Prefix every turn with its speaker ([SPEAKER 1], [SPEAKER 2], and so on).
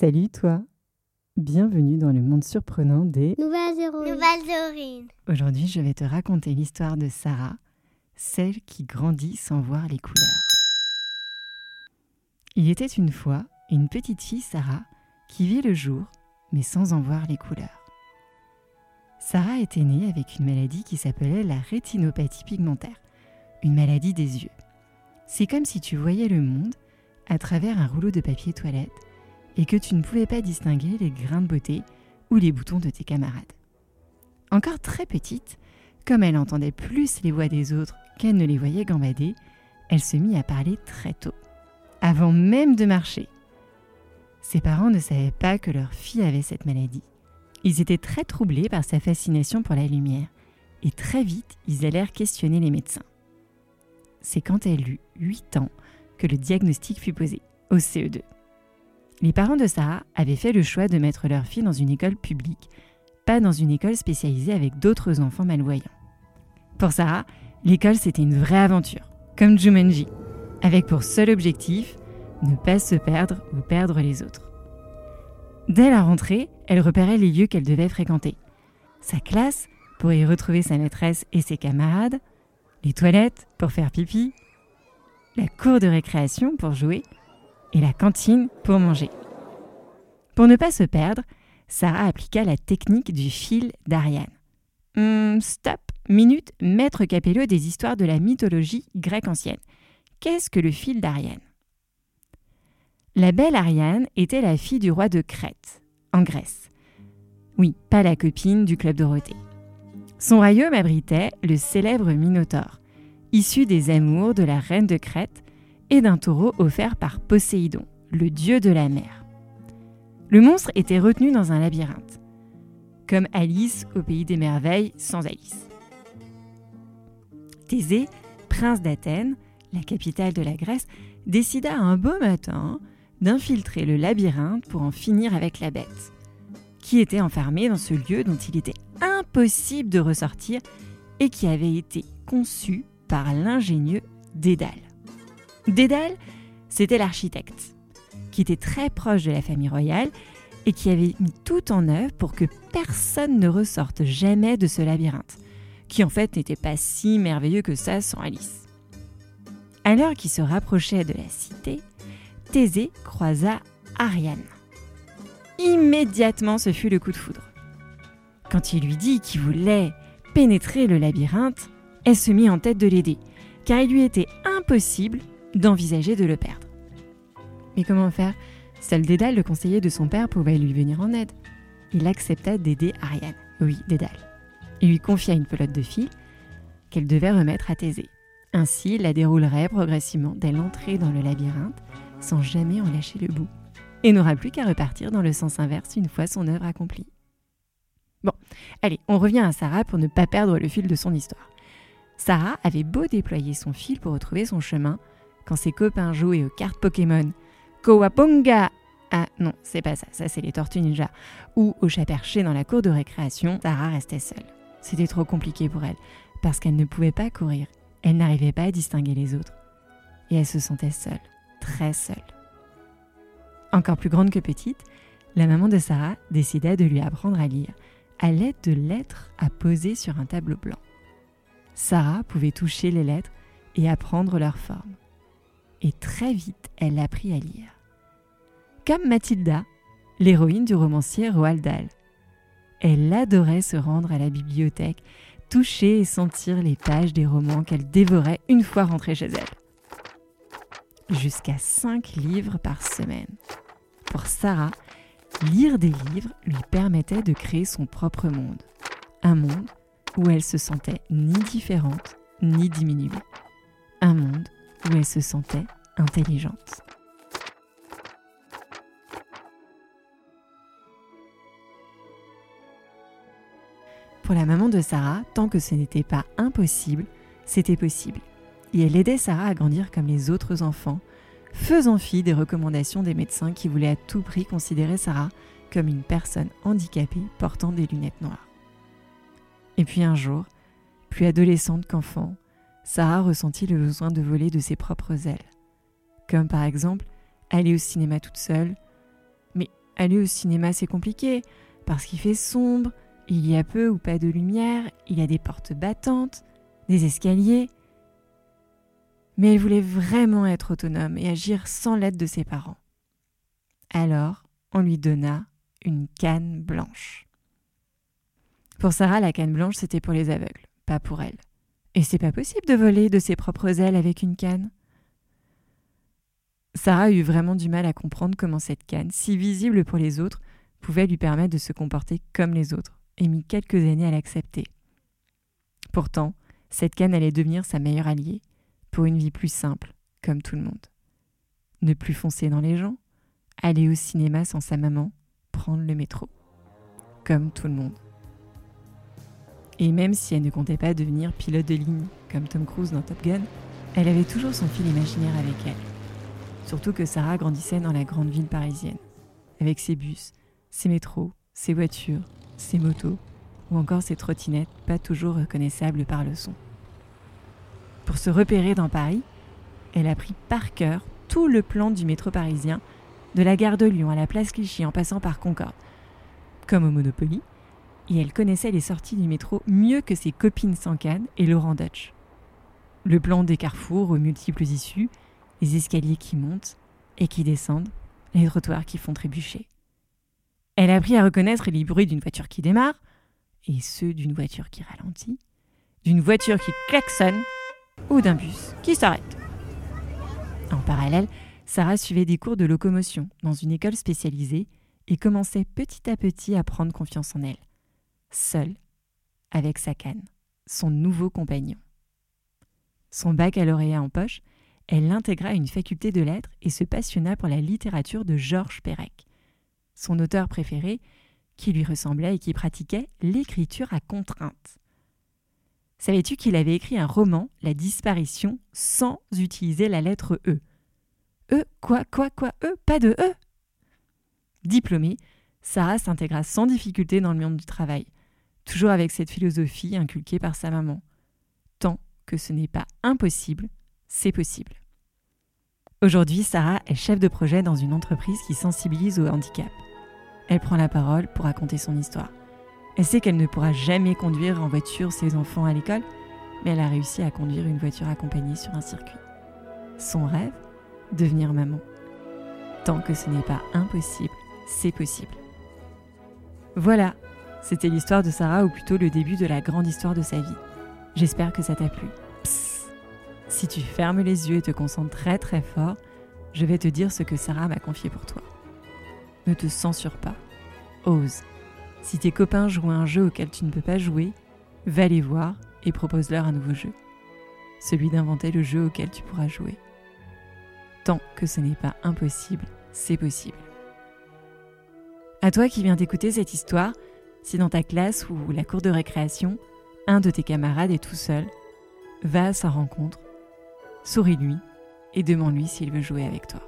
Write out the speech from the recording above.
[SPEAKER 1] Salut toi Bienvenue dans le monde surprenant des
[SPEAKER 2] Nouvelles héroïnes.
[SPEAKER 1] Aujourd'hui, je vais te raconter l'histoire de Sarah, celle qui grandit sans voir les couleurs. Il était une fois une petite fille, Sarah, qui vit le jour, mais sans en voir les couleurs. Sarah était née avec une maladie qui s'appelait la rétinopathie pigmentaire, une maladie des yeux. C'est comme si tu voyais le monde à travers un rouleau de papier toilette et que tu ne pouvais pas distinguer les grains de beauté ou les boutons de tes camarades. Encore très petite, comme elle entendait plus les voix des autres qu'elle ne les voyait gambader, elle se mit à parler très tôt, avant même de marcher. Ses parents ne savaient pas que leur fille avait cette maladie. Ils étaient très troublés par sa fascination pour la lumière, et très vite ils allèrent questionner les médecins. C'est quand elle eut 8 ans que le diagnostic fut posé, au CE2. Les parents de Sarah avaient fait le choix de mettre leur fille dans une école publique, pas dans une école spécialisée avec d'autres enfants malvoyants. Pour Sarah, l'école c'était une vraie aventure, comme Jumanji, avec pour seul objectif ne pas se perdre ou perdre les autres. Dès la rentrée, elle repérait les lieux qu'elle devait fréquenter. Sa classe pour y retrouver sa maîtresse et ses camarades, les toilettes pour faire pipi, la cour de récréation pour jouer et la cantine pour manger. Pour ne pas se perdre, Sarah appliqua la technique du fil d'Ariane. Hum, stop, minute, maître Capello des histoires de la mythologie grecque ancienne. Qu'est-ce que le fil d'Ariane? La belle Ariane était la fille du roi de Crète, en Grèce. Oui, pas la copine du club Dorothée. Son royaume abritait le célèbre Minotaure, issu des amours de la reine de Crète et d'un taureau offert par Poséidon, le dieu de la mer. Le monstre était retenu dans un labyrinthe, comme Alice au pays des merveilles sans Alice. Thésée, prince d'Athènes, la capitale de la Grèce, décida un beau matin d'infiltrer le labyrinthe pour en finir avec la bête, qui était enfermée dans ce lieu dont il était impossible de ressortir et qui avait été conçu par l'ingénieux Dédale. Dédale, c'était l'architecte, qui était très proche de la famille royale et qui avait mis tout en œuvre pour que personne ne ressorte jamais de ce labyrinthe, qui en fait n'était pas si merveilleux que ça sans Alice. À l'heure qu'il se rapprochait de la cité, Thésée croisa Ariane. Immédiatement, ce fut le coup de foudre. Quand il lui dit qu'il voulait pénétrer le labyrinthe, elle se mit en tête de l'aider, car il lui était impossible d'envisager de le perdre. Mais comment faire? Seul Dédale, le conseiller de son père, pouvait lui venir en aide. Il accepta d'aider Ariane. Oui, Dédale. Il lui confia une pelote de fil qu'elle devait remettre à Thésée. Ainsi, il la déroulerait progressivement dès l'entrée dans le labyrinthe, sans jamais en lâcher le bout, et n'aura plus qu'à repartir dans le sens inverse une fois son œuvre accomplie. Bon, allez, on revient à Sarah pour ne pas perdre le fil de son histoire. Sarah avait beau déployer son fil pour retrouver son chemin, quand ses copains jouaient aux cartes Pokémon, Kowabunga Ah non, c'est pas ça, ça c'est les Tortues Ninja. Ou au chat perché dans la cour de récréation, Sarah restait seule. C'était trop compliqué pour elle, parce qu'elle ne pouvait pas courir. Elle n'arrivait pas à distinguer les autres. Et elle se sentait seule, très seule. Encore plus grande que petite, la maman de Sarah décida de lui apprendre à lire, à l'aide de lettres à poser sur un tableau blanc. Sarah pouvait toucher les lettres et apprendre leur forme et très vite elle apprit à lire. Comme Mathilda, l'héroïne du romancier Roald Dahl. Elle adorait se rendre à la bibliothèque, toucher et sentir les pages des romans qu'elle dévorait une fois rentrée chez elle. Jusqu'à cinq livres par semaine. Pour Sarah, lire des livres lui permettait de créer son propre monde. Un monde où elle se sentait ni différente ni diminuée. Un monde où elle se sentait intelligente. Pour la maman de Sarah, tant que ce n'était pas impossible, c'était possible. Et elle aidait Sarah à grandir comme les autres enfants, faisant fi des recommandations des médecins qui voulaient à tout prix considérer Sarah comme une personne handicapée portant des lunettes noires. Et puis un jour, plus adolescente qu'enfant, Sarah ressentit le besoin de voler de ses propres ailes. Comme par exemple aller au cinéma toute seule, mais aller au cinéma c'est compliqué, parce qu'il fait sombre, il y a peu ou pas de lumière, il y a des portes battantes, des escaliers. Mais elle voulait vraiment être autonome et agir sans l'aide de ses parents. Alors, on lui donna une canne blanche. Pour Sarah, la canne blanche, c'était pour les aveugles, pas pour elle. Et c'est pas possible de voler de ses propres ailes avec une canne. Sarah eut vraiment du mal à comprendre comment cette canne, si visible pour les autres, pouvait lui permettre de se comporter comme les autres, et mit quelques années à l'accepter. Pourtant, cette canne allait devenir sa meilleure alliée, pour une vie plus simple, comme tout le monde. Ne plus foncer dans les gens, aller au cinéma sans sa maman, prendre le métro, comme tout le monde. Et même si elle ne comptait pas devenir pilote de ligne comme Tom Cruise dans Top Gun, elle avait toujours son fil imaginaire avec elle. Surtout que Sarah grandissait dans la grande ville parisienne, avec ses bus, ses métros, ses voitures, ses motos, ou encore ses trottinettes pas toujours reconnaissables par le son. Pour se repérer dans Paris, elle a pris par cœur tout le plan du métro parisien, de la gare de Lyon à la place Clichy en passant par Concorde. Comme au Monopoly, et elle connaissait les sorties du métro mieux que ses copines sans canne et Laurent Dutch. Le plan des carrefours aux multiples issues, les escaliers qui montent et qui descendent, les trottoirs qui font trébucher. Elle a appris à reconnaître les bruits d'une voiture qui démarre et ceux d'une voiture qui ralentit, d'une voiture qui klaxonne ou d'un bus qui s'arrête. En parallèle, Sarah suivait des cours de locomotion dans une école spécialisée et commençait petit à petit à prendre confiance en elle seule, avec sa canne, son nouveau compagnon. Son baccalauréat en poche, elle intégra une faculté de lettres et se passionna pour la littérature de Georges Perec, son auteur préféré, qui lui ressemblait et qui pratiquait l'écriture à contrainte. Savais-tu qu'il avait écrit un roman, La disparition, sans utiliser la lettre E? E Quoi Quoi Quoi E? Pas de E? Diplômée, Sarah s'intégra sans difficulté dans le monde du travail toujours avec cette philosophie inculquée par sa maman. Tant que ce n'est pas impossible, c'est possible. Aujourd'hui, Sarah est chef de projet dans une entreprise qui sensibilise au handicap. Elle prend la parole pour raconter son histoire. Elle sait qu'elle ne pourra jamais conduire en voiture ses enfants à l'école, mais elle a réussi à conduire une voiture accompagnée sur un circuit. Son rêve Devenir maman. Tant que ce n'est pas impossible, c'est possible. Voilà, c'était l'histoire de Sarah, ou plutôt le début de la grande histoire de sa vie. J'espère que ça t'a plu. Si tu fermes les yeux et te concentres très très fort, je vais te dire ce que Sarah m'a confié pour toi. Ne te censure pas. Ose. Si tes copains jouent un jeu auquel tu ne peux pas jouer, va les voir et propose-leur un nouveau jeu. Celui d'inventer le jeu auquel tu pourras jouer. Tant que ce n'est pas impossible, c'est possible. À toi qui viens d'écouter cette histoire, si dans ta classe ou la cour de récréation, un de tes camarades est tout seul, va à sa rencontre, souris-lui et demande-lui s'il veut jouer avec toi.